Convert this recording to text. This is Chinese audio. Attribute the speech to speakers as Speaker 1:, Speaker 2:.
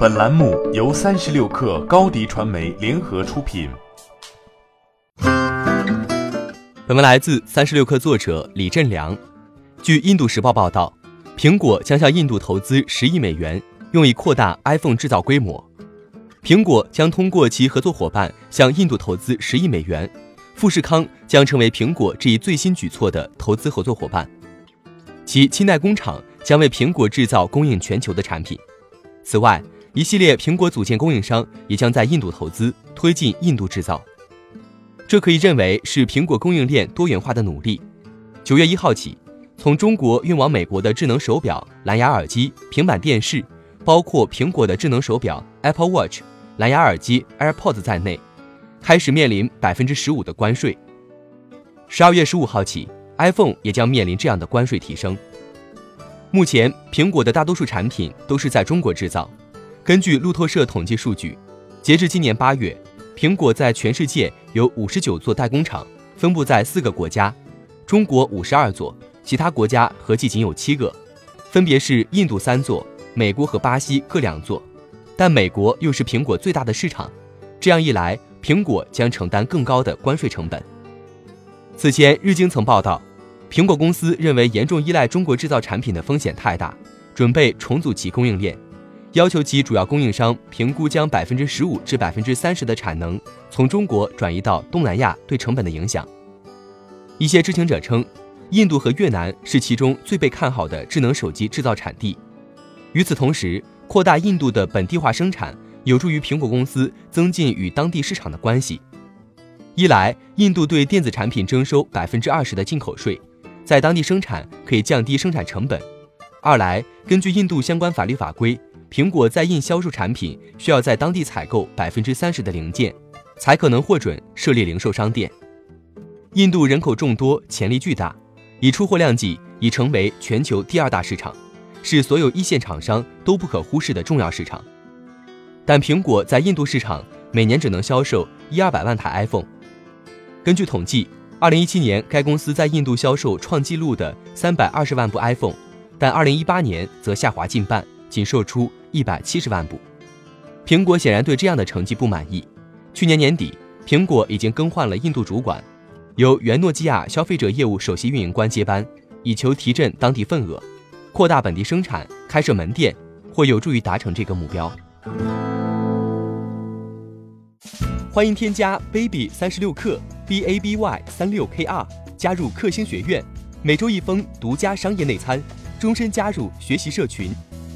Speaker 1: 本栏目由三十六氪高低传媒联合出品。
Speaker 2: 本文来自三十六氪作者李振良。据印度时报报道，苹果将向印度投资十亿美元，用以扩大 iPhone 制造规模。苹果将通过其合作伙伴向印度投资十亿美元，富士康将成为苹果这一最新举措的投资合作伙伴。其清代工厂将为苹果制造供应全球的产品。此外，一系列苹果组件供应商也将在印度投资，推进印度制造。这可以认为是苹果供应链多元化的努力。九月一号起，从中国运往美国的智能手表、蓝牙耳机、平板电视，包括苹果的智能手表 Apple Watch、蓝牙耳机 AirPods 在内，开始面临百分之十五的关税。十二月十五号起，iPhone 也将面临这样的关税提升。目前，苹果的大多数产品都是在中国制造。根据路透社统计数据，截至今年八月，苹果在全世界有五十九座代工厂，分布在四个国家，中国五十二座，其他国家合计仅有七个，分别是印度三座，美国和巴西各两座。但美国又是苹果最大的市场，这样一来，苹果将承担更高的关税成本。此前，日经曾报道，苹果公司认为严重依赖中国制造产品的风险太大，准备重组其供应链。要求其主要供应商评估将百分之十五至百分之三十的产能从中国转移到东南亚对成本的影响。一些知情者称，印度和越南是其中最被看好的智能手机制造产地。与此同时，扩大印度的本地化生产有助于苹果公司增进与当地市场的关系。一来，印度对电子产品征收百分之二十的进口税，在当地生产可以降低生产成本；二来，根据印度相关法律法规。苹果在印销售产品需要在当地采购百分之三十的零件，才可能获准设立零售商店。印度人口众多，潜力巨大，以出货量计已成为全球第二大市场，是所有一线厂商都不可忽视的重要市场。但苹果在印度市场每年只能销售一二百万台 iPhone。根据统计，二零一七年该公司在印度销售创纪录的三百二十万部 iPhone，但二零一八年则下滑近半，仅售出。一百七十万部，苹果显然对这样的成绩不满意。去年年底，苹果已经更换了印度主管，由原诺基亚消费者业务首席运营官接班，以求提振当地份额，扩大本地生产，开设门店，或有助于达成这个目标。欢迎添加 baby 三十六克 b a b y 三六 k r 加入克星学院，每周一封独家商业内参，终身加入学习社群。